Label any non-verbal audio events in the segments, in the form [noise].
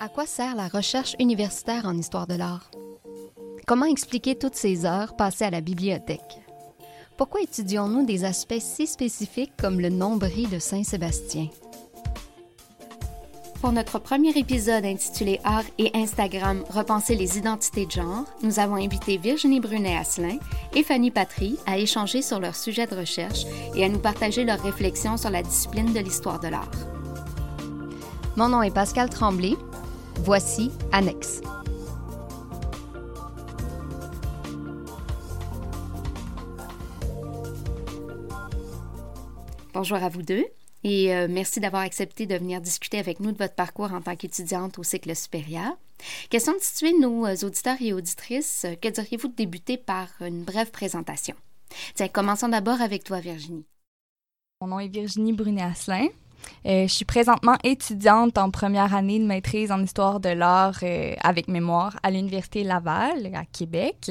À quoi sert la recherche universitaire en histoire de l'art? Comment expliquer toutes ces heures passées à la bibliothèque? Pourquoi étudions-nous des aspects si spécifiques comme le nombril de Saint-Sébastien? Pour notre premier épisode intitulé Art et Instagram, repenser les identités de genre, nous avons invité Virginie Brunet-Asselin et Fanny Patry à échanger sur leur sujet de recherche et à nous partager leurs réflexions sur la discipline de l'histoire de l'art. Mon nom est Pascal Tremblay. Voici Annexe. Bonjour à vous deux et euh, merci d'avoir accepté de venir discuter avec nous de votre parcours en tant qu'étudiante au cycle supérieur. Question de situer nos euh, auditeurs et auditrices, euh, que diriez-vous de débuter par une brève présentation? Tiens, commençons d'abord avec toi, Virginie. Mon nom est Virginie Brunet-Asselin. Je suis présentement étudiante en première année de maîtrise en histoire de l'art avec mémoire à l'Université Laval, à Québec.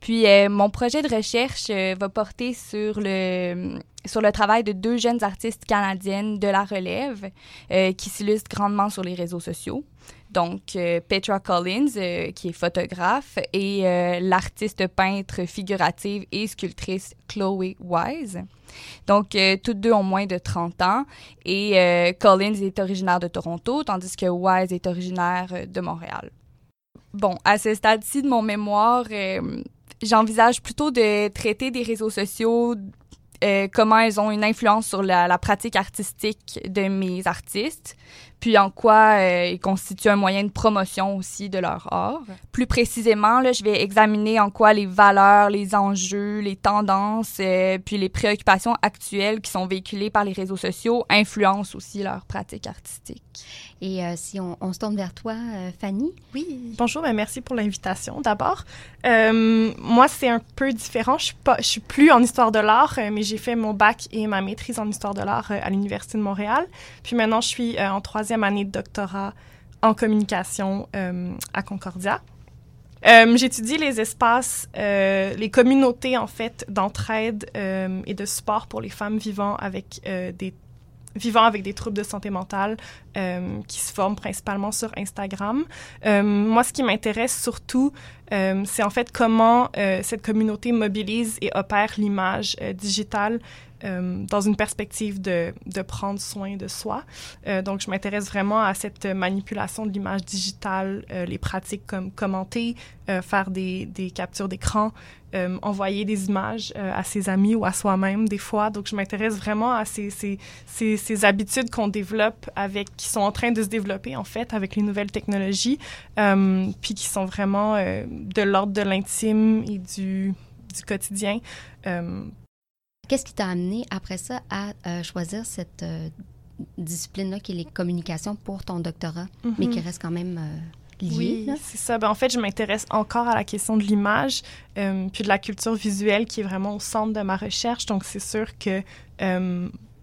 Puis mon projet de recherche va porter sur le sur le travail de deux jeunes artistes canadiennes de la relève euh, qui s'illustrent grandement sur les réseaux sociaux. Donc, euh, Petra Collins, euh, qui est photographe, et l'artiste peintre figurative et sculptrice Chloe Wise. Donc, toutes deux ont moins de 30 ans et Collins est originaire de Toronto, tandis que Wise est originaire de Montréal. Bon, à ce stade-ci de mon mémoire, j'envisage plutôt de traiter des réseaux sociaux euh, comment elles ont une influence sur la, pratique artistique de mes artistes, puis en quoi euh, ils constituent un moyen de promotion aussi de leur art. Plus précisément, là, je vais examiner en quoi les valeurs, les enjeux, les tendances, euh, puis les préoccupations actuelles qui sont véhiculées par les réseaux sociaux influencent aussi leur pratique artistique. Et euh, si on, on, se tourne vers toi, Fanny? Oui. Bonjour, ben merci pour l'invitation d'abord. moi, c'est un peu différent. Je suis pas, je suis plus en histoire de l'art, mais j'ai fait mon bac et ma maîtrise en histoire de l'art à l'Université de Montréal. Puis maintenant, je suis en troisième année de doctorat en communication euh, à Concordia. Euh, j'étudie les espaces, euh, les communautés en fait d'entraide et de support pour les femmes vivant avec des vivant avec des troubles de santé mentale qui se forment principalement sur Instagram. moi, ce qui m'intéresse surtout, c'est en fait comment cette communauté mobilise et opère l'image digitale euh, dans une perspective de, de, prendre soin de soi. Euh, donc, je m'intéresse vraiment à cette manipulation de l'image digitale, euh, les pratiques comme commenter, faire des, des captures d'écran, envoyer des images à ses amis ou à soi-même des fois. Donc, je m'intéresse vraiment à ces, ces, ces, ces habitudes qu'on développe avec, qui sont en train de se développer en fait avec les nouvelles technologies, puis qui sont vraiment de l'ordre de l'intime et du, du quotidien Qu'est-ce qui t'a amené après ça à euh, choisir cette euh, discipline-là qui est les communications pour ton doctorat, mais qui mhm. reste quand même euh, liée? Oui, c'est ça. Ben, en fait, je m'intéresse encore à la question de l'image, puis de la culture visuelle qui est vraiment au centre de ma recherche. Donc, c'est sûr que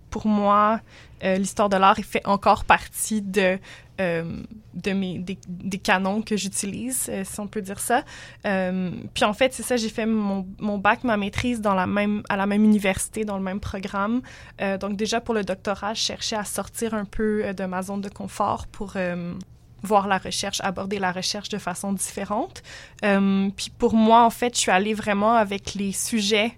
pour moi, l'histoire de l'art fait encore partie de euh, de mes, des, des, canons que j'utilise, euh, si on peut dire ça. Euh, puis en fait, c'est ça, j'ai fait mon, mon, bac, ma maîtrise dans la même, à la même université, dans le même programme. donc déjà pour le doctorat, je cherchais à sortir un peu de ma zone de confort pour voir la recherche, aborder la recherche de façon différente. puis pour moi, en fait, je suis allée vraiment avec les sujets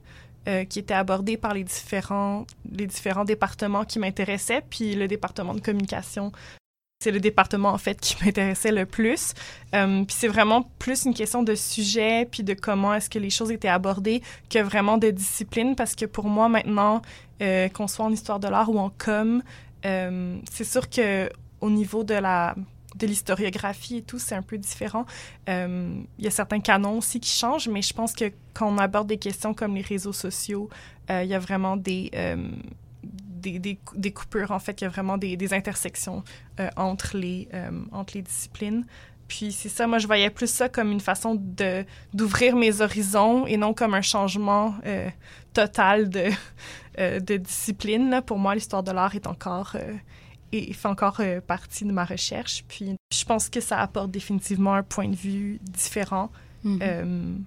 qui étaient abordés par les différents, les différents départements qui m'intéressaient, puis le département de communication c'est le département en fait qui [laughs] m'intéressait le plus. Euh, puis c'est vraiment plus une question de sujet puis de comment est-ce que les choses étaient abordées que vraiment de discipline parce que pour moi maintenant euh, qu'on soit en histoire de l'art ou en com, euh, c'est sûr que au niveau de la de l'historiographie et tout, c'est un peu différent. Il y a certains canons aussi qui changent, mais je pense que quand on aborde des questions comme les réseaux sociaux, il y a vraiment des des, des, coupures, en fait, il y a vraiment des, des intersections euh, entre, les, euh, entre les disciplines. Puis c'est ça, moi je voyais plus ça comme une façon de d'ouvrir mes horizons et non comme un changement euh, total de, [laughs] de discipline. Pour moi, l'histoire de l'art est encore et fait encore partie de ma recherche. Puis je pense que ça apporte définitivement un point de vue différent. Mm-hmm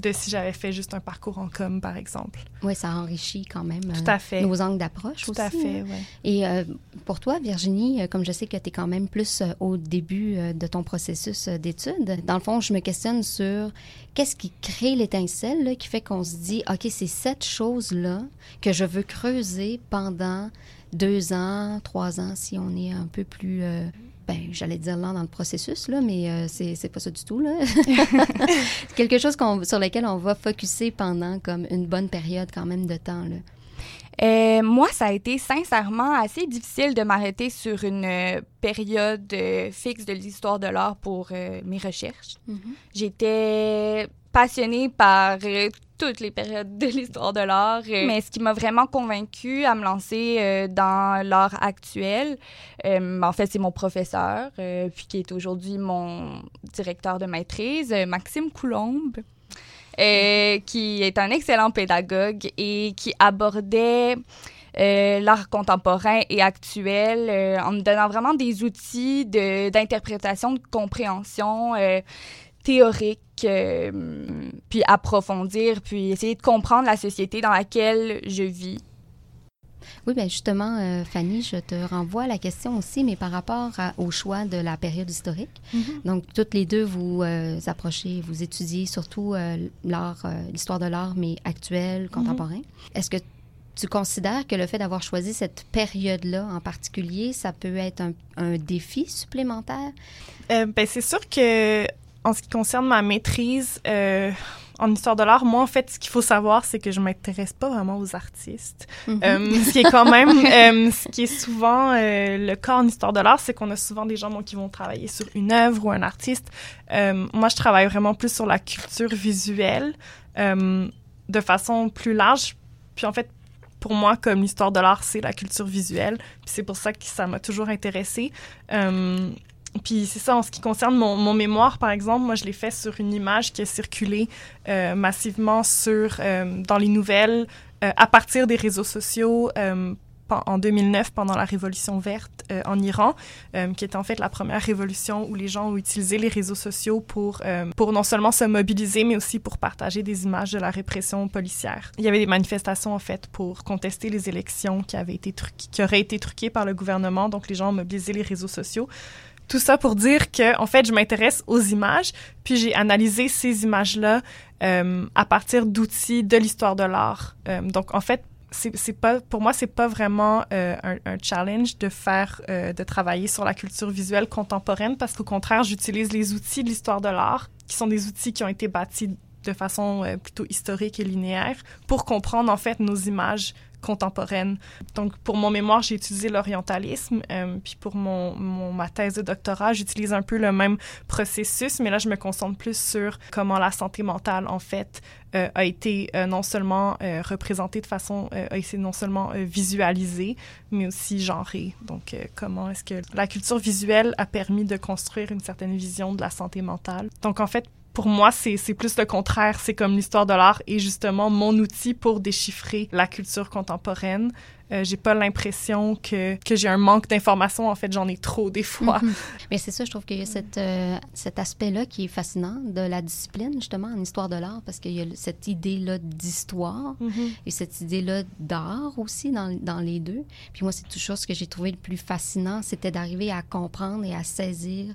de si j'avais fait juste un parcours en com, par exemple. Oui, ça enrichit quand même Tout à fait. nos angles d'approche Tout aussi. à fait, hein. oui. Et euh, pour toi, Virginie, euh, comme je sais que tu es quand même plus euh, au début euh, de ton processus euh, d'études, dans le fond, je me questionne sur qu'est-ce qui crée l'étincelle qui fait qu'on se dit, OK, c'est cette chose-là que je veux creuser pendant deux ans, trois ans, si on est un peu plus... euh, ben, j'allais dire lent dans le processus, là, mais euh, c'est c'est pas ça du tout. Là. [laughs] C'est quelque chose qu'on- sur lequel on va focuser pendant comme une bonne période quand même de temps. Là. Euh, moi, ça a été sincèrement assez difficile de m'arrêter sur une période euh, fixe de l'histoire de l'art pour mes recherches. J'étais passionnée par toutes les périodes de l'histoire de l'art, euh, mais ce qui m'a vraiment convaincue à me lancer euh, dans l'art actuel, euh, en fait, c'est mon professeur, puis qui est aujourd'hui mon directeur de maîtrise, Maxime Coulombe. qui est un excellent pédagogue et qui abordait l'art contemporain et actuel en me donnant vraiment des outils de- d'interprétation, de, compréhension théorique, euh, puis approfondir, puis essayer de comprendre la société dans laquelle je vis. Oui, bien justement, euh, Fanny, je te renvoie à la question aussi, mais par rapport à- au choix de la période historique. Donc, toutes les deux, vous euh, approchez, vous étudiez surtout euh, l'art, euh, l'histoire de l'art, mais actuel, contemporain. Est-ce que tu considères que le fait d'avoir choisi cette période-là en particulier, ça peut être un, un défi supplémentaire? Euh, ben, c'est sûr que en ce qui concerne ma maîtrise euh, en histoire de l'art, moi, en fait, ce qu'il faut savoir, c'est que je m'intéresse pas vraiment aux artistes. Mhm. Euh, ce qui est quand même, [laughs] euh, ce qui est souvent le cas en histoire de l'art, c'est qu'on a souvent des gens bon, qui vont travailler sur une œuvre ou un artiste. Moi, je travaille vraiment plus sur la culture visuelle de façon plus large. Puis en fait, pour moi, comme l'histoire de l'art, c'est la culture visuelle. Puis c'est pour ça que ça m'a toujours intéressée. Euh, puis c'est ça, en ce qui concerne mon, mon mémoire, par exemple, moi, je l'ai fait sur une image qui a circulé euh, massivement sur, euh, dans les nouvelles euh, à partir des réseaux sociaux en 2009, pendant la Révolution verte en Iran, qui était en fait la première révolution où les gens ont utilisé les réseaux sociaux pour, pour non seulement se mobiliser, mais aussi pour partager des images de la répression policière. Il y avait des manifestations, en fait, pour contester les élections qui, avaient été qui auraient été truquées par le gouvernement, donc les gens ont mobilisé les réseaux sociaux. Tout ça pour dire que, en fait, je m'intéresse aux images, puis j'ai analysé ces images-là euh, à partir d'outils de l'histoire de l'art. Euh, donc, en fait, c'est pas pour moi c'est pas vraiment euh, un, un challenge de faire de travailler sur la culture visuelle contemporaine parce qu'au contraire j'utilise les outils de l'histoire de l'art qui sont des outils qui ont été bâtis de façon plutôt historique et linéaire pour comprendre en fait nos images contemporaines. Donc pour mon mémoire, j'ai utilisé l'orientalisme, euh, puis pour mon, ma thèse de doctorat, j'utilise un peu le même processus, mais là je me concentre plus sur comment la santé mentale en fait euh, a été euh, non seulement euh, représentée de façon, euh, a été non seulement euh, visualisée, mais aussi genrée. Donc euh, comment est-ce que la culture visuelle a permis de construire une certaine vision de la santé mentale. Donc en fait pour moi, c'est plus le contraire. C'est comme l'histoire de l'art est justement mon outil pour déchiffrer la culture contemporaine. Euh, j'ai pas l'impression que, que j'ai un manque d'informations. En fait, j'en ai trop des fois. Mhm. [laughs] Mais c'est ça, je trouve qu'il y a cette, euh, cet aspect-là qui est fascinant de la discipline, justement, en histoire de l'art, parce qu'il y a cette idée-là d'histoire Mhm. et cette idée-là d'art aussi dans, dans les deux. Puis moi, c'est toujours ce que j'ai trouvé le plus fascinant, c'était d'arriver à comprendre et à saisir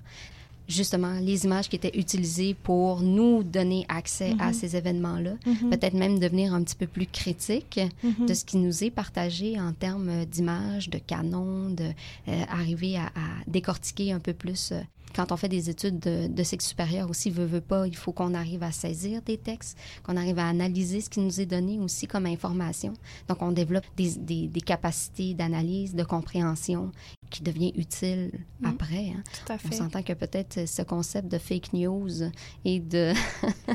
justement les images qui étaient utilisées pour nous donner accès à Mhm. ces événements-là. Mhm. Peut-être même devenir un petit peu plus critique Mhm. de ce qui nous est partagé en termes d'images, de canons, de euh, arriver à, à décortiquer un peu plus. Euh, quand on fait des études de, de cycle supérieur aussi, veut, veut pas, il faut qu'on arrive à saisir des textes, qu'on arrive à analyser ce qui nous est donné aussi comme information. Donc, on développe des, des, des capacités d'analyse, de compréhension qui devient utile Mhm. après. hein. Tout à On fait. s'entend que peut-être ce concept de fake news et de, [laughs]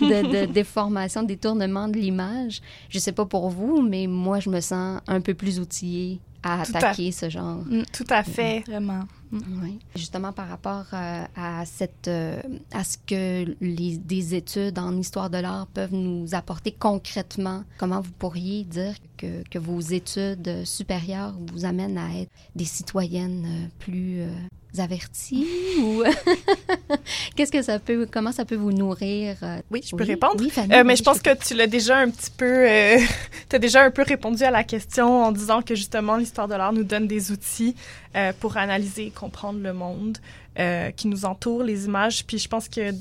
de, de déformation, détournement de l'image, je sais pas pour vous, mais moi, je me sens un peu plus outillée à attaquer ce genre. Tout à fait. Vraiment. Justement, par rapport euh, à, cette, euh, à ce que les, des études en histoire de l'art peuvent nous apporter concrètement, comment vous pourriez dire que, que vos études supérieures vous amènent à être des citoyennes euh, plus euh, avertis ou [laughs] qu'est-ce que ça peut, comment ça peut vous nourrir? Euh? Oui, je peux répondre. mais je pense que tu l'as déjà un petit peu, [laughs] tu as déjà un peu répondu à la question en disant que justement l'histoire de l'art nous donne des outils pour analyser et comprendre le monde qui nous entoure, les images. Puis je pense que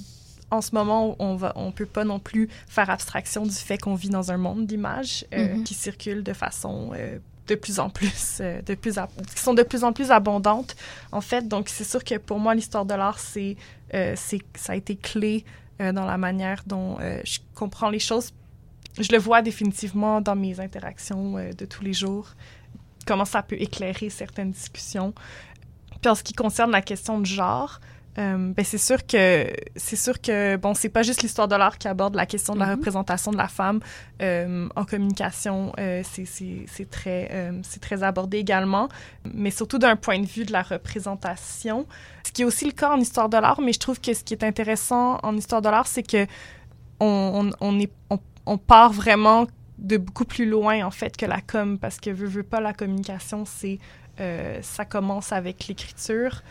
en ce moment, on va, on peut pas non plus faire abstraction du fait qu'on vit dans un monde d'images euh, mm-hmm. qui circulent de façon euh, de plus en plus, euh, de plus qui sont de plus en plus abondantes, en fait. Donc, c'est sûr que pour moi, l'histoire de l'art, c'est, c'est, ça a été clé dans la manière dont je comprends les choses. Je le vois définitivement dans mes interactions de tous les jours, comment ça peut éclairer certaines discussions. Puis en ce qui concerne la question de genre, euh, ben c'est sûr que c'est sûr que bon c'est pas juste l'histoire de l'art qui aborde la question de la mm-hmm. représentation de la femme. Euh, en communication euh, c'est très euh, c'est très abordé également mais surtout d'un point de vue de la représentation. Ce qui est aussi le cas en histoire de l'art mais je trouve que ce qui est intéressant en histoire de l'art c'est que on, on, on est on, on, part vraiment de beaucoup plus loin en fait que la com parce que veut veut pas la communication c'est ça commence avec l'écriture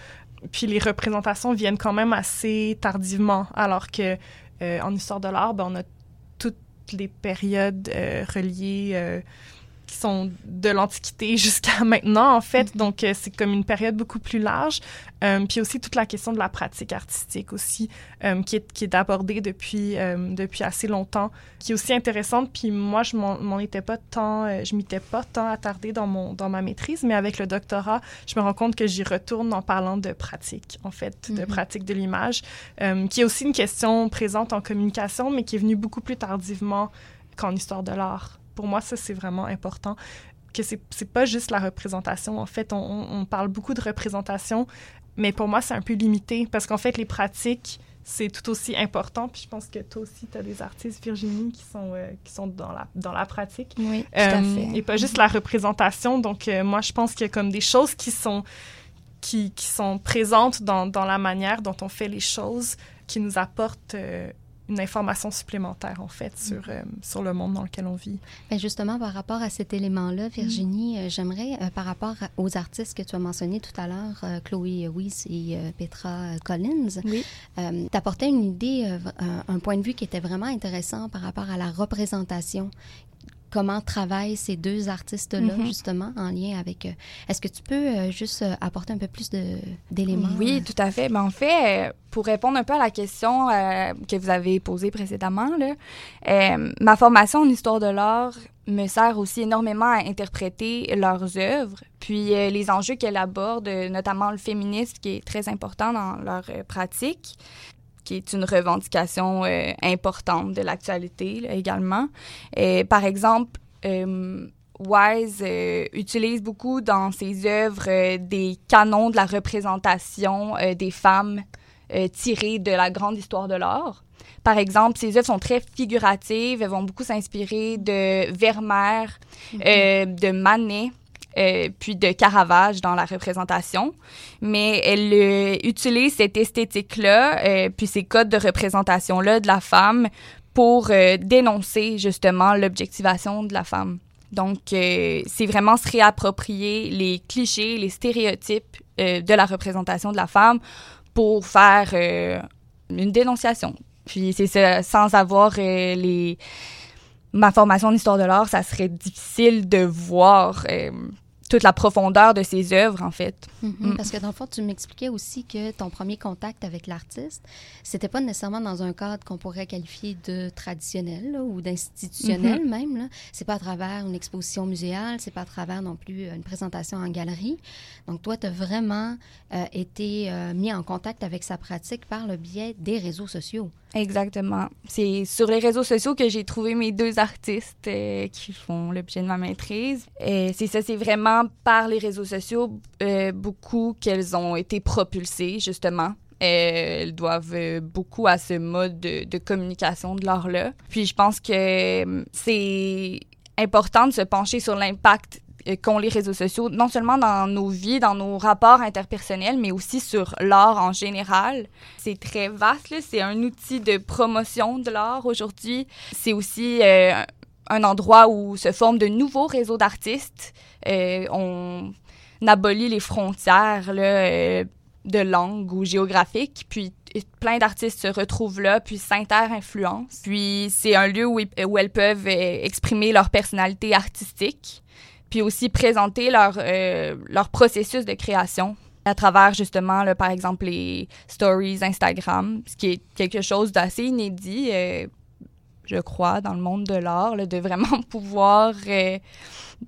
puis les représentations viennent quand même assez tardivement, alors que euh, en histoire de l'art, ben, on a toutes les périodes euh, reliées euh, qui sont de l'Antiquité [laughs] jusqu'à maintenant, en fait. Mm-hmm. Donc, euh, c'est comme une période beaucoup plus large. Euh, puis aussi toute la question de la pratique artistique aussi, euh, qui est, qui est abordée depuis, depuis assez longtemps, qui est aussi intéressante. Puis moi, je m'en étais pas tant, je m'étais pas tant attardée dans, mon, dans ma maîtrise, mais avec le doctorat, je me rends compte que j'y retourne en parlant de pratique, en fait, de mm-hmm. pratique de l'image, qui est aussi une question présente en communication, mais qui est venue beaucoup plus tardivement qu'en histoire de l'art pour moi, ça, c'est vraiment important que c'est, c'est pas juste la représentation. En fait, on, on, parle beaucoup de représentation, mais pour moi, c'est un peu limité parce qu'en fait, les pratiques, c'est tout aussi important. Puis je pense que toi aussi, tu as des artistes, Virginie, qui sont, euh, qui sont dans, la, dans la pratique. Oui, tout à euh, fait. Et pas juste la représentation. Donc, euh, moi, je pense qu'il y a comme des choses qui sont, qui, qui sont présentes dans, dans, la manière dont on fait les choses qui nous apportent une information supplémentaire, en fait, sur, mm. euh, sur le monde dans lequel on vit. Bien, justement, par rapport à cet élément-là, Virginie, mm. euh, j'aimerais, euh, par rapport aux artistes que tu as mentionnés tout à l'heure, Chloé Weiss et Petra Collins, oui. t'apportais une idée, un point de vue qui était vraiment intéressant par rapport à la représentation comment travaillent ces deux artistes-là, mm-hmm. justement, en lien avec... Euh, est-ce que tu peux euh, juste euh, apporter un peu plus d'éléments? Oui, tout à fait. Mais en fait, pour répondre un peu à la question que vous avez posée précédemment, là, ma formation en histoire de l'art me sert aussi énormément à interpréter leurs œuvres, puis les enjeux qu'elles abordent, notamment le féminisme, qui est très important dans leur pratique qui est une revendication euh, importante de l'actualité également. Et, par exemple, euh, Wise euh, utilise beaucoup dans ses œuvres des canons de la représentation des femmes tirées de la grande histoire de l'art. Par exemple, ses œuvres sont très figuratives, elles vont beaucoup s'inspirer de Vermeer, mm-hmm. de Manet, euh, puis de Caravage dans la représentation. Mais elle euh, utilise cette esthétique-là, euh, puis ces codes de représentation-là de la femme pour dénoncer justement l'objectivation de la femme. Donc, c'est vraiment se réapproprier les clichés, les stéréotypes de la représentation de la femme pour faire une dénonciation. Puis c'est ça, sans avoir les ma formation en histoire de l'art, ça serait difficile de voir toute la profondeur de ses œuvres, en fait. Mm-hmm. Mm. Parce que dans le fond, tu m'expliquais aussi que ton premier contact avec l'artiste, c'était pas nécessairement dans un cadre qu'on pourrait qualifier de traditionnel ou d'institutionnel mm-hmm. même. C'est pas à travers une exposition muséale, c'est pas à travers non plus une présentation en galerie. Donc toi, tu as vraiment euh, été euh, mis en contact avec sa pratique par le biais des réseaux sociaux. Exactement. C'est sur les réseaux sociaux que j'ai trouvé mes deux artistes euh, qui font l'objet de ma maîtrise. Et c'est ça, c'est vraiment par les réseaux sociaux euh, beaucoup qu'elles ont été propulsées, justement. elles doivent beaucoup à ce mode de, communication de l'art-là. Puis je pense que euh, c'est important de se pencher sur l'impact euh, qu'ont les réseaux sociaux, non seulement dans nos vies, dans nos rapports interpersonnels, mais aussi sur l'art en général. C'est très vaste, c'est un outil de promotion de l'art aujourd'hui. C'est aussi euh, un endroit où se forment de nouveaux réseaux d'artistes. Euh, on abolit les frontières, là, de langue ou géographique, puis plein d'artistes se retrouvent là, puis s'inter-influencent. Puis c'est un lieu où, où, elles peuvent euh, exprimer leur personnalité artistique, puis aussi présenter leur, euh, leur processus de création à travers justement, là, par exemple, les stories Instagram, ce qui est quelque chose d'assez inédit, euh, je crois, dans le monde de l'art, de vraiment [laughs] pouvoir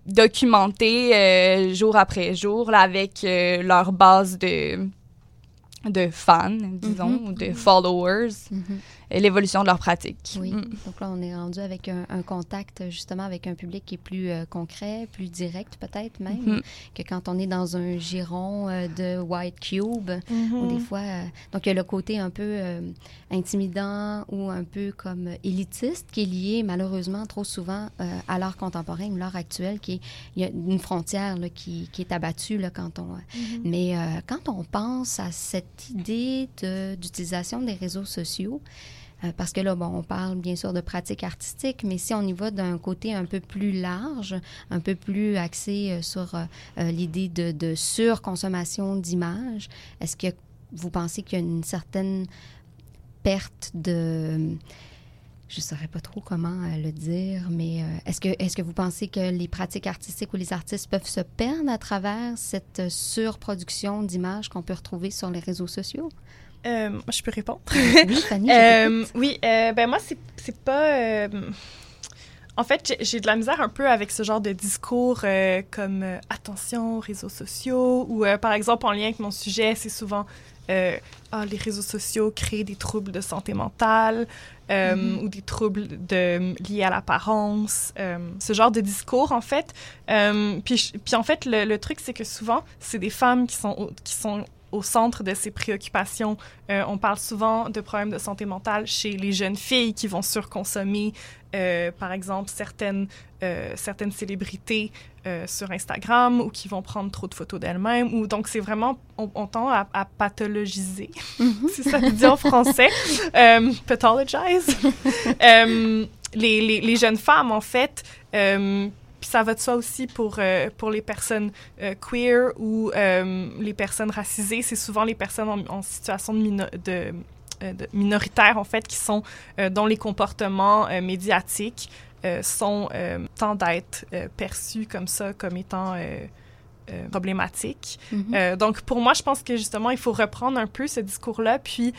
documenter jour après jour là, avec leur base de de fans, disons, mm-hmm. ou de followers. Mm-hmm l'évolution de leur pratique. Oui. Mm. Donc là, on est rendu avec un, contact justement avec un public qui est plus euh, concret, plus direct peut-être même, mm-hmm. que quand on est dans un giron euh, de White Cube, ou des fois. Euh, donc il y a le côté un peu intimidant ou un peu comme élitiste qui est lié malheureusement trop souvent à l'art contemporain ou l'art actuel, qui est, il y a une frontière là, qui, qui, est abattue là, quand on. Mm-hmm. Mais quand on pense à cette idée d'utilisation des réseaux sociaux, euh, parce que là, on parle bien sûr de pratique artistique, mais si on y va d'un côté un peu plus large, un peu plus axé euh, sur euh, l'idée de, de surconsommation d'images, est-ce que vous pensez qu'il y a une certaine perte de je ne saurais pas trop comment le dire, mais est-ce que, est que vous pensez que les pratiques artistiques ou les artistes peuvent se perdre à travers cette surproduction d'images qu'on peut retrouver sur les réseaux sociaux? Euh, je peux répondre. Oui, [laughs] Fanny. euh, oui, euh, ben moi, c'est pas. Euh, en fait, j'ai de la misère un peu avec ce genre de discours comme attention, réseaux sociaux, ou par exemple, en lien avec mon sujet, c'est souvent ah, les réseaux sociaux créent des troubles de santé mentale mm-hmm. ou des troubles de, liés à l'apparence, ce genre de discours, en fait. puis, puis, en fait, le, le truc, c'est que souvent, c'est des femmes qui sont, qui sont au centre de ces préoccupations. Euh, on parle souvent de problèmes de santé mentale chez les jeunes filles qui vont surconsommer, euh, par exemple, certaines, euh, certaines célébrités sur Instagram ou qui vont prendre trop de photos d'elles-mêmes. Ou, donc, c'est vraiment, on, tend à, pathologiser, mm-hmm. [laughs] si ça se dit en français, pathologize. [laughs] les, les, les, jeunes femmes, en fait, puis ça va de soi aussi pour, euh, pour les personnes euh, queer ou euh, les personnes racisées. C'est souvent les personnes en, situation de, de, minoritaire, en fait, qui sont, dont les comportements médiatiques sont tendent à être perçus comme ça, comme étant... problématiques. Mm-hmm. donc, pour moi, je pense que justement, il faut reprendre un peu ce discours-là, puis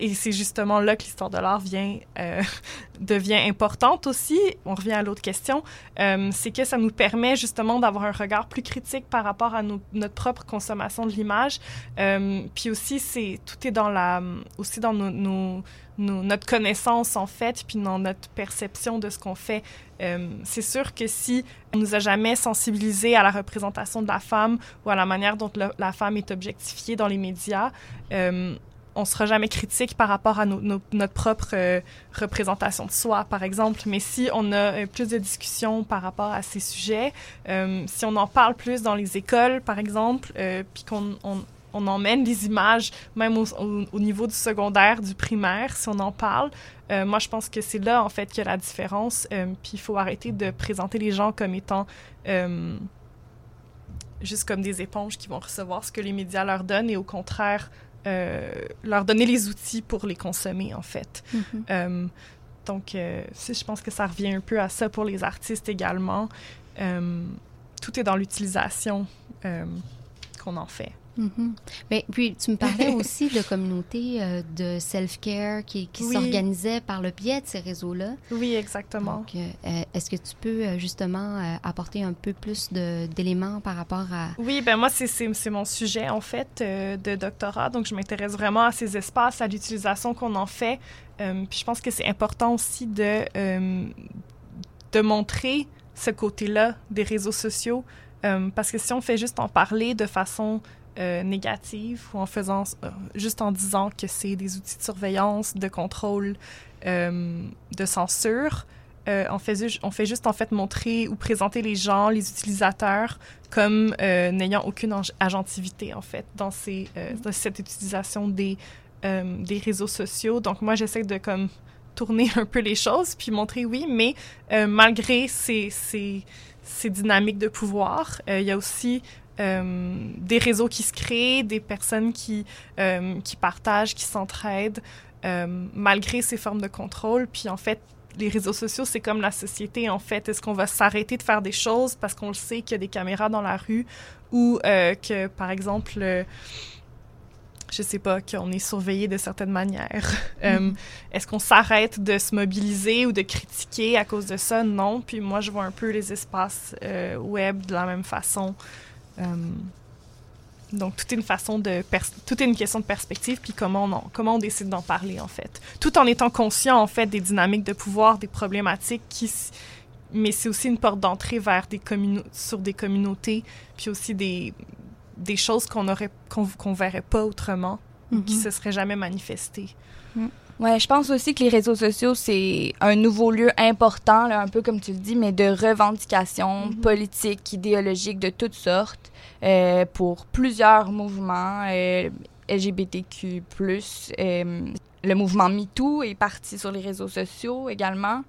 et c'est justement là que l'histoire de l'art euh, [laughs] devient importante aussi. On revient à l'autre question. Euh, c'est que ça nous permet justement d'avoir un regard plus critique par rapport à notre propre consommation de l'image. Euh, puis aussi, c'est tout est dans la, aussi dans notre connaissance en fait, puis dans notre perception de ce qu'on fait. c'est sûr que si on nous a jamais sensibilisés à la représentation de la femme ou à la manière dont la femme est objectifiée dans les médias, on sera jamais critique par rapport à notre propre euh, représentation de soi, par exemple. Mais si on a euh, plus de discussions par rapport à ces sujets, euh, si on en parle plus dans les écoles, par exemple, puis qu'on on, emmène les images, même au, niveau du secondaire, du primaire, si on en parle, moi, je pense que c'est là, en fait, qu'il y a la différence. puis il faut arrêter de présenter les gens comme étant juste comme des éponges qui vont recevoir ce que les médias leur donnent et au contraire euh, leur donner les outils pour les consommer, en fait. Mm-hmm. Euh, donc, euh, je pense que ça revient un peu à ça pour les artistes également. tout est dans l'utilisation qu'on en fait. Mm-hmm. Mais puis, tu me parlais [laughs] aussi de communautés euh, de self-care qui, qui s'organisaient par le biais de ces réseaux-là. Oui, exactement. Donc, euh, est-ce que tu peux euh, justement apporter un peu plus d'éléments par rapport à... Oui, ben moi, c'est mon sujet, en fait, de doctorat. Donc, je m'intéresse vraiment à ces espaces, à l'utilisation qu'on en fait. puis, je pense que c'est important aussi de, de montrer ce côté-là des réseaux sociaux. parce que si on fait juste en parler de façon euh, négative ou en faisant euh, juste en disant que c'est des outils de surveillance, de contrôle, euh, de censure. on, fait, on fait juste en fait montrer ou présenter les gens, les utilisateurs, comme n'ayant aucune agentivité en fait dans, ces, dans cette utilisation des, des réseaux sociaux. Donc moi j'essaie de comme tourner [laughs] un peu les choses puis montrer oui, mais malgré ces, ces ces dynamiques de pouvoir. il y a aussi des réseaux qui se créent, des personnes qui, qui partagent, qui s'entraident, malgré ces formes de contrôle. Puis en fait, les réseaux sociaux, c'est comme la société, en fait. Est-ce qu'on va s'arrêter de faire des choses parce qu'on le sait qu'il y a des caméras dans la rue ou euh, que, par exemple, euh, je sais pas, qu'on est surveillé de certaines manières? Euh, mm-hmm. Est-ce qu'on s'arrête de se mobiliser ou de critiquer à cause de ça? Non. Puis moi, je vois un peu les espaces web de la même façon. Donc, tout est une façon de tout est une question de perspective, puis comment on, comment on décide d'en parler, en fait. Tout en étant conscient, en fait, des dynamiques de pouvoir, des problématiques qui... Mais c'est aussi une porte d'entrée vers des sur des communautés, puis aussi des, des choses qu'on aurait qu'on verrait pas autrement, ou qui mm-hmm. se seraient jamais manifestées. Mm. Ouais, je pense aussi que les réseaux sociaux, c'est un nouveau lieu important, là, un peu comme tu le dis, mais de revendications mm-hmm. politiques, idéologiques de toutes sortes. Euh, pour plusieurs mouvements euh, LGBTQ+. Euh, le mouvement MeToo est parti sur les réseaux sociaux également.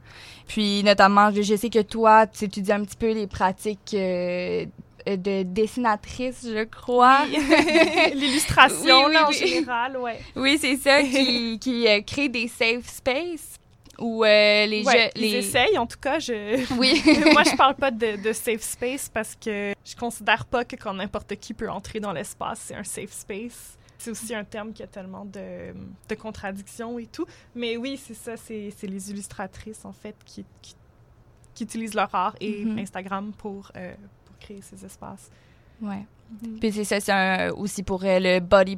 Puis notamment, je, sais que toi, tu étudies un petit peu les pratiques de dessinatrice, je crois. [laughs] L'illustration, en général, ouais. Oui, c'est ça, qui, [laughs] qui crée des safe spaces ou euh, les ouais, les... Ils essayent, en tout cas. Je... [laughs] Oui. Moi, je parle pas de, de, safe space parce que je considère pas que quand n'importe qui peut entrer dans l'espace, c'est un safe space. C'est aussi un terme qui a tellement de, de contradictions et tout. Mais oui, c'est ça, c'est les illustratrices, en fait, qui, qui, qui utilisent leur art et mm-hmm. Instagram pour, euh, pour créer ces espaces. Ouais. Mhm. Puis c'est ça, c'est aussi pour euh, le body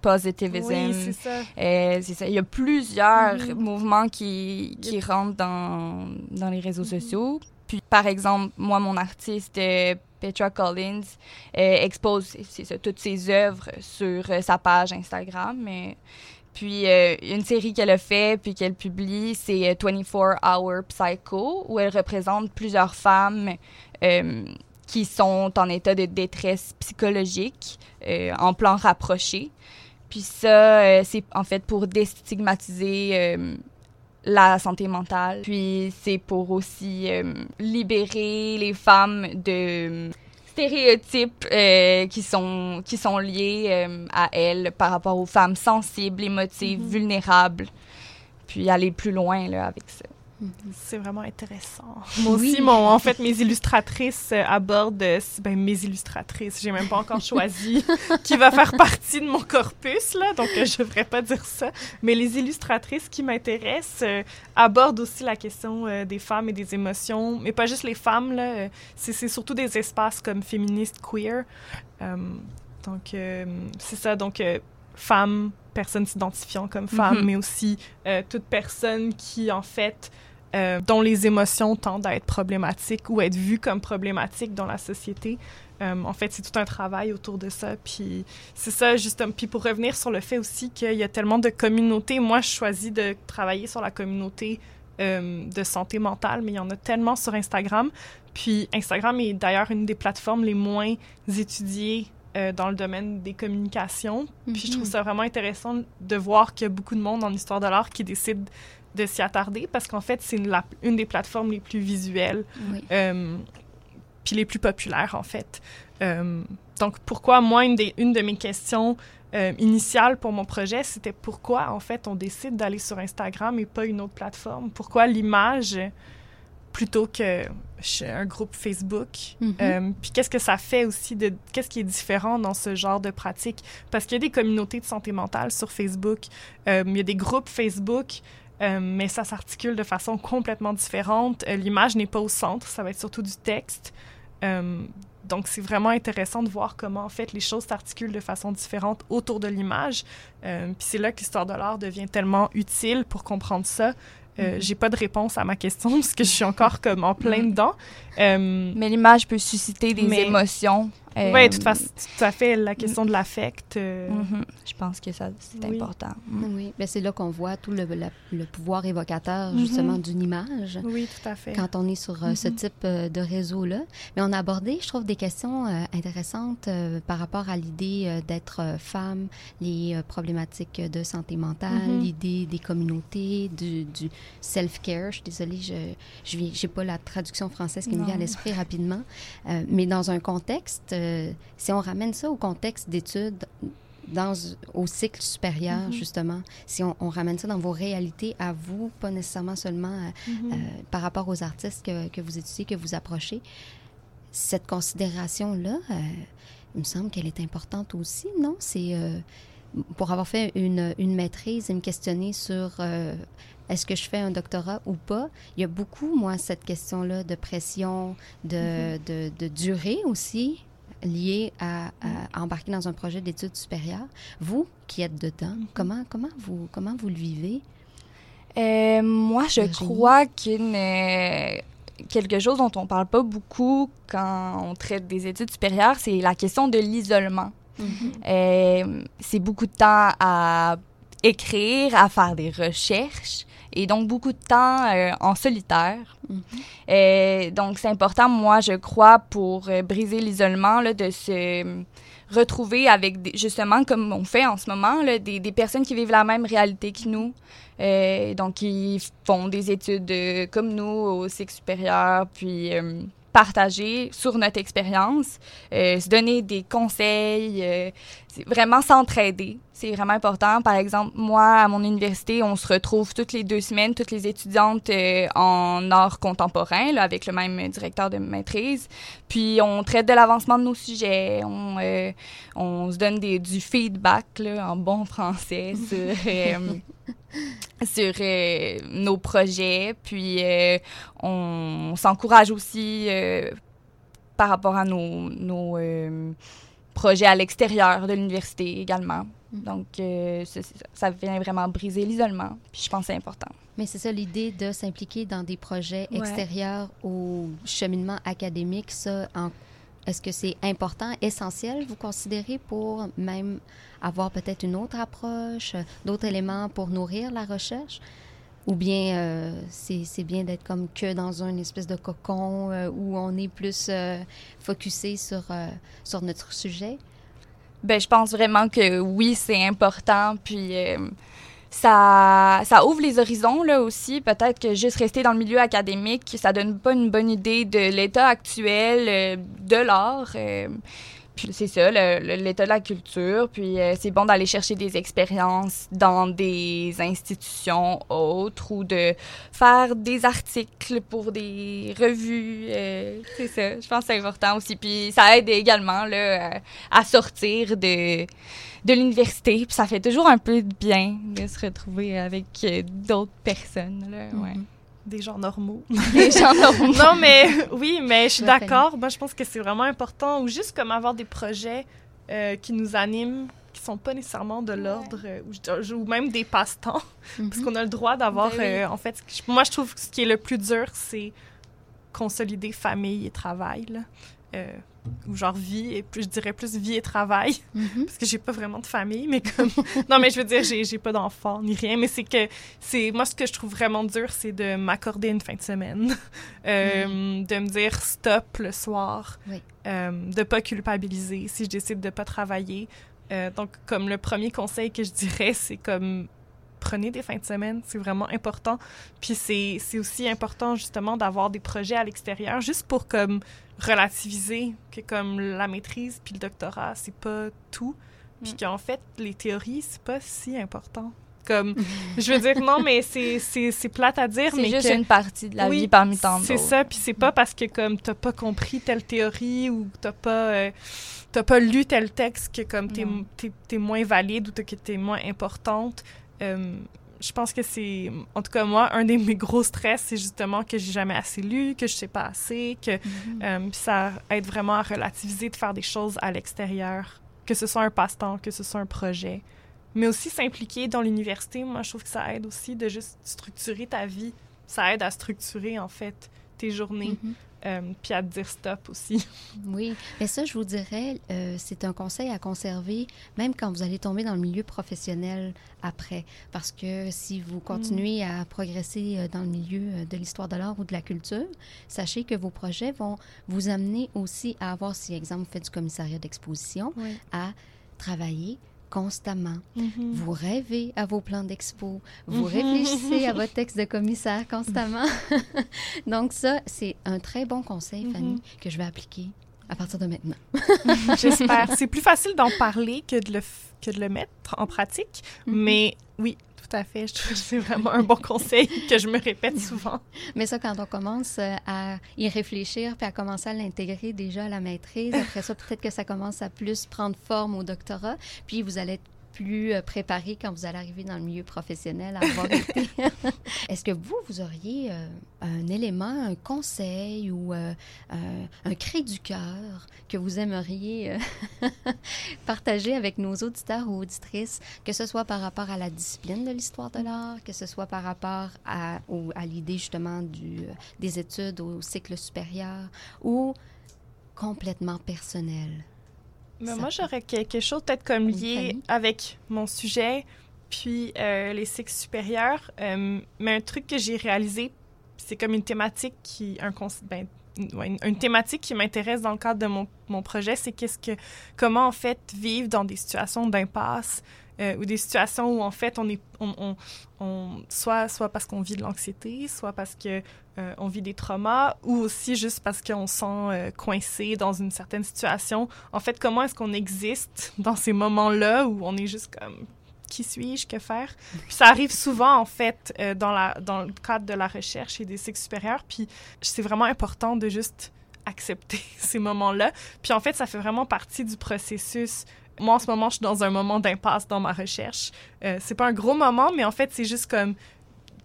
positivism. Oui, c'est ça. Euh, c'est ça. Il y a plusieurs mhm. mouvements qui, qui rentrent dans, dans les réseaux mhm. sociaux. Puis, par exemple, moi, mon artiste, euh, Petra Collins, expose toutes ses œuvres sur sa page Instagram. Puis, une série qu'elle a fait, puis qu'elle publie, c'est 24 Hour Psycho, où elle représente plusieurs femmes qui sont en état de détresse psychologique euh, en plan rapproché. Puis ça, euh, c'est en fait pour déstigmatiser euh, la santé mentale. Puis c'est pour aussi libérer les femmes de stéréotypes qui sont qui sont liés à elles par rapport aux femmes sensibles, émotives, mm-hmm. vulnérables. Puis aller plus loin là avec ça. C'est vraiment intéressant. Moi aussi, mon, en fait, mes illustratrices euh, abordent... Euh, ben, mes illustratrices, j'ai même pas encore [laughs] choisi qui va faire partie de mon corpus, là, donc euh, je devrais pas dire ça. Mais les illustratrices qui m'intéressent abordent aussi la question des femmes et des émotions, mais pas juste les femmes, là. C'est surtout des espaces comme féministes, queer. donc, c'est ça, donc femmes, personnes s'identifiant comme femmes, mm-hmm. mais aussi toute personne qui, en fait, euh, dont les émotions tendent à être problématiques ou être vues comme problématiques dans la société. Euh, en fait, c'est tout un travail autour de ça. Puis c'est ça, justement. Puis pour revenir sur le fait aussi qu'il y a tellement de communautés, moi, je choisis de travailler sur la communauté euh, de santé mentale, mais il y en a tellement sur Instagram. Puis Instagram est d'ailleurs une des plateformes les moins étudiées dans le domaine des communications. Puis je trouve mm-hmm. ça vraiment intéressant de voir qu'il y a beaucoup de monde en histoire de l'art qui décide de s'y attarder parce qu'en fait, c'est une, une, des plateformes les plus visuelles, euh, puis les plus populaires, en fait. Euh, donc, pourquoi, moi, une, des, une de mes questions euh, initiales pour mon projet, c'était pourquoi, en fait, on décide d'aller sur Instagram et pas une autre plateforme? Pourquoi l'image plutôt que un groupe Facebook? Mm-hmm. puis qu'est-ce que ça fait aussi de qu'est-ce qui est différent dans ce genre de pratique? Parce qu'il y a des communautés de santé mentale sur Facebook, il y a des groupes Facebook euh, mais ça s'articule de façon complètement différente. Euh, l'image n'est pas au centre, ça va être surtout du texte. Euh, donc, c'est vraiment intéressant de voir comment, en fait, les choses s'articulent de façon différente autour de l'image. Puis c'est là que l'histoire de l'art devient tellement utile pour comprendre ça. Mm-hmm. J'ai pas de réponse à ma question [laughs] parce que je suis encore comme en plein mm-hmm. dedans. mais l'image peut susciter des émotions oui, tout, tout, à fait. La question de l'affect. Euh, mhm. Je pense que ça, c'est important. Mm. Oui, ben, c'est là qu'on voit tout le, le pouvoir évocateur, mhm. justement, d'une image. Oui, tout à fait. Quand on est sur euh, ce mhm. type euh, de réseau-là. Mais on a abordé, je trouve, des questions intéressantes par rapport à l'idée d'être femme, les problématiques de santé mentale, l'idée des communautés, du, du self-care. Je suis désolée, je n'ai pas la traduction française qui me vient à l'esprit rapidement. mais dans un contexte euh, si on ramène ça au contexte d'études, dans, au cycle supérieur, mm-hmm. justement, si on, ramène ça dans vos réalités à vous, pas nécessairement seulement euh, mm-hmm. euh, par rapport aux artistes que, que, vous étudiez, que vous approchez, cette considération-là, il me semble qu'elle est importante aussi, non? C'est pour avoir fait une, une, maîtrise et me questionner sur est-ce que je fais un doctorat ou pas, il y a beaucoup, moi, cette question-là de pression, de, mm-hmm. de, de durée aussi, lié à, embarquer dans un projet d'études supérieures. Vous qui êtes dedans, mhm. comment, comment, vous, comment vous le vivez? Euh, moi, je crois qu'une euh, quelque chose dont on parle pas beaucoup quand on traite des études supérieures, c'est la question de l'isolement. Mhm. Euh, c'est beaucoup de temps à écrire, à faire des recherches et donc beaucoup de temps euh, en solitaire. Mhm. et donc, c'est important, moi, je crois, pour euh, briser l'isolement, de se retrouver avec, justement, comme on fait en ce moment, là, des, des, personnes qui vivent la même réalité que nous. Euh, donc, qui font des études comme nous au cycle supérieur, puis partager sur notre expérience, euh, se donner des conseils, euh, vraiment s'entraider. C'est vraiment important. Par exemple, moi, à mon université, on se retrouve toutes les deux semaines, toutes les étudiantes euh, en art contemporain, là, avec le même directeur de maîtrise. Puis, on traite de l'avancement de nos sujets. On, on se donne des, du feedback, là, en bon français, [laughs] sur sur euh, nos projets. Puis euh, on, s'encourage aussi euh, par rapport à nos, nos projets à l'extérieur de l'université également. Mm. Donc, ça, vient vraiment briser l'isolement. Puis je pense que c'est important. Mais c'est ça l'idée de s'impliquer dans des projets extérieurs au cheminement académique. Ça, est-ce que c'est important, essentiel, vous considérez, pour même avoir peut-être une autre approche, d'autres éléments pour nourrir la recherche? Ou bien euh, c'est bien d'être comme que dans une espèce de cocon euh, où on est plus euh, focusé sur, sur notre sujet? Ben, je pense vraiment que oui, c'est important. Puis ça, ça ouvre les horizons là aussi. Peut-être que juste rester dans le milieu académique, ça donne pas une bonne idée de l'état actuel de l'art. Puis c'est ça, l'état de la culture. Puis euh, c'est bon d'aller chercher des expériences dans des institutions autres ou de faire des articles pour des revues. Euh, c'est ça, je pense que c'est important aussi. Puis ça aide également là, à sortir de, l'université. Puis ça fait toujours un peu de bien de se retrouver avec euh, d'autres personnes. Là. Mm-hmm des gens normaux. [laughs] Des gens normaux. non, mais oui, mais je suis d'accord. Moi, je pense que c'est vraiment important. Ou juste comme avoir des projets euh, qui nous animent, qui sont pas nécessairement de l'ordre, euh, ou, même des passe-temps. [laughs] Parce mhm. qu'on a le droit d'avoir, ben euh, en fait, moi, je trouve que ce qui est le plus dur, c'est consolider famille et travail. Là ou genre vie et plus je dirais plus vie et travail mm-hmm. [laughs] parce que j'ai pas vraiment de famille mais comme [laughs] non mais je veux dire j'ai j'ai pas d'enfants ni rien mais c'est que c'est moi ce que je trouve vraiment dur c'est de m'accorder une fin de semaine [laughs] euh, mm. de me dire stop le soir oui. euh, de pas culpabiliser si je décide de pas travailler euh, donc comme le premier conseil que je dirais c'est comme prenez des fins de semaine, c'est vraiment important. Puis c'est aussi important justement d'avoir des projets à l'extérieur, juste pour comme relativiser que comme la maîtrise puis le doctorat, c'est pas tout. Puis mm. qu'en fait, les théories, c'est pas si important. Comme, [laughs] je veux dire, non, mais c'est plate à dire, mais C'est juste une partie de la vie parmi tant d'autres. C'est ça, puis c'est pas parce que comme t'as pas compris telle théorie ou t'as pas... Euh, t'as pas lu tel texte que comme t'es es, moins valide ou que t'es moins importante. Euh, je pense que c'est, en tout cas moi, un de mes gros stress, c'est justement que j'ai jamais assez lu, que je sais pas assez, que mhm. euh, ça aide vraiment à relativiser, de faire des choses à l'extérieur, que ce soit un passe-temps, que ce soit un projet. Mais aussi s'impliquer dans l'université, moi je trouve que ça aide aussi de juste structurer ta vie. Ça aide à structurer en fait tes journées. Mhm. Euh, puis à dire stop aussi. [laughs] Oui, mais ça, je vous dirais, euh, c'est un conseil à conserver, même quand vous allez tomber dans le milieu professionnel après. Parce que si vous continuez à progresser euh, dans le milieu de l'histoire de l'art ou de la culture, sachez que vos projets vont vous amener aussi à avoir, si exemple, vous faites du commissariat d'exposition, Oui. à travailler constamment. Mhm. Vous rêvez à vos plans d'expo, vous Mhm. réfléchissez à [laughs] votre texte de commissaire constamment. [laughs] Donc ça, c'est un très bon conseil, Mhm. Fanny, que je vais appliquer à partir de maintenant. [laughs] J'espère. C'est plus facile d'en parler que de le, que de le mettre en pratique. Mais oui, tout à fait. [laughs] Je trouve que c'est vraiment un bon conseil que je me répète souvent. Mais ça, quand on commence euh, à y réfléchir puis à commencer à l'intégrer déjà à la maîtrise, après ça, peut-être que ça commence à plus prendre forme au doctorat, puis vous allez être plus euh, préparé quand vous allez arriver dans le milieu professionnel à avoir été. [laughs] Est-ce que vous, vous auriez euh, un élément, un conseil ou euh, un cri du cœur que vous aimeriez [laughs] partager avec nos auditeurs ou auditrices, que ce soit par rapport à la discipline de l'histoire de l'art, que ce soit par rapport à, l'idée justement des études au cycle supérieur ou complètement personnel? Mais moi, j'aurais quelque chose peut-être comme lié avec mon sujet, puis euh, les cycles supérieurs. Euh, mais un truc que j'ai réalisé, c'est comme une thématique qui, un ben, une- thématique qui m'intéresse dans le cadre de mon, mon projet, c'est qu'est-ce que, comment en fait vivre dans des situations d'impasse euh, ou des situations où en fait on est, on, on- soit, soit parce qu'on vit de l'anxiété, soit parce que euh, on vit des traumas, ou aussi juste parce qu'on se sent euh, coincé dans une certaine situation. En fait, comment est-ce qu'on existe dans ces moments-là où on est juste comme qui suis-je, que faire? Puis ça arrive souvent, en fait, euh, dans, le cadre de la recherche et des cycles supérieurs. Puis c'est vraiment important de juste accepter [laughs] ces moments-là. Puis en fait, ça fait vraiment partie du processus. Moi, en ce moment, je suis dans un moment d'impasse dans ma recherche. Euh, c'est pas un gros moment, mais en fait, c'est juste comme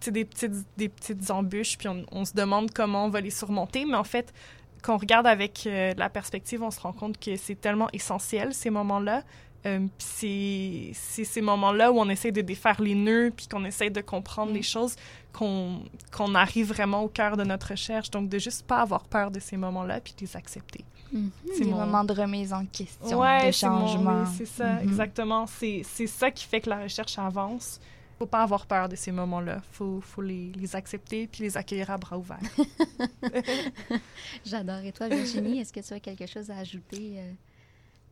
des petites, des petites embûches, puis on, on se demande comment on va les surmonter. Mais en fait, quand on regarde avec euh, la perspective, on se rend compte que c'est tellement essentiel, ces moments-là. Euh, c'est ces moments-là où on essaie de défaire les nœuds, puis qu'on essaie de comprendre Mm. les choses, qu'on arrive vraiment au cœur de notre recherche. Donc, de juste pas avoir peur de ces moments-là, puis de les accepter. Mhm. C'est Des mon- moments de remise en question, Ouais, de c'est changement. oui, c'est ça, Mhm. exactement. C'est c'est ça qui fait que la recherche avance. Faut pas avoir peur de ces moments-là. Faut, faut les, les accepter puis les accueillir à bras ouverts. [laughs] J'adore. Et toi, Virginie, est-ce que tu as quelque chose à ajouter? euh?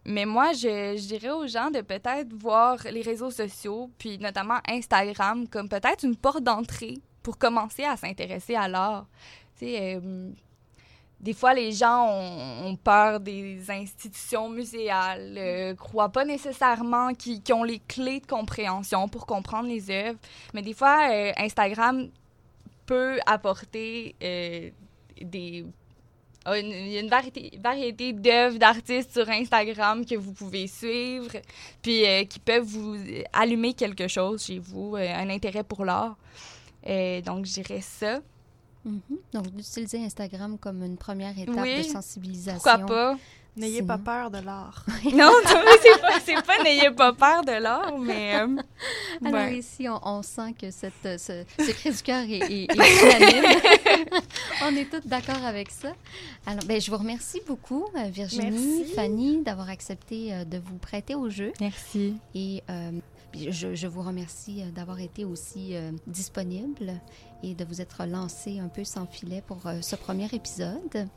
Mais moi, je, dirais aux gens de peut-être voir les réseaux sociaux, puis notamment Instagram, comme peut-être une porte d'entrée pour commencer à s'intéresser à l'art. Tu sais, euh, des fois, les gens ont, peur des institutions muséales, euh, croient pas nécessairement qu'ils ont les clés de compréhension pour comprendre les œuvres. Mais des fois, euh, Instagram peut apporter euh, des Il y a une variété, variété d'œuvres d'artistes sur Instagram que vous pouvez suivre, puis euh, qui peuvent vous allumer quelque chose chez vous, euh, un intérêt pour l'art. Euh, donc, je dirais ça. Mhm. Donc, d'utiliser Instagram comme une première étape Oui. de sensibilisation. Pourquoi pas? N'ayez pas peur de l'art. [laughs] non, c'est pas, c'est pas n'ayez pas peur de l'art, mais... euh, Alors ouais. ici, on, on sent que cette, ce, ce cri du cœur est, est, est unanime. [laughs] on est toutes d'accord avec ça. Alors, ben, je vous remercie beaucoup, euh, Virginie, Merci. Fanny, d'avoir accepté euh, de vous prêter au jeu. Merci. Et euh, je, je vous remercie d'avoir été aussi euh, disponible et de vous être lancé un peu sans filet pour euh, ce premier épisode.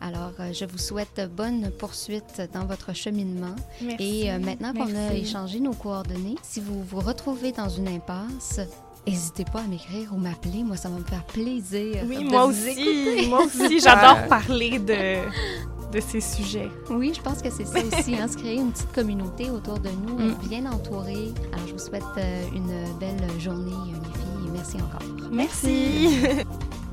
Alors, euh, je vous souhaite bonne poursuite dans votre cheminement. Merci. Et maintenant qu'on a échangé nos coordonnées, si vous vous retrouvez dans une impasse, n'hésitez pas à m'écrire ou m'appeler. Moi, ça va me faire plaisir. Oui, de moi vous aussi. écouter. Moi aussi, [laughs] j'adore parler de, de ces sujets. Oui, je pense que c'est ça aussi, hein, se créer une petite communauté autour de nous, Mm. bien entouré. Alors, je vous souhaite euh, une belle journée, euh, les filles, merci encore. Merci. [laughs]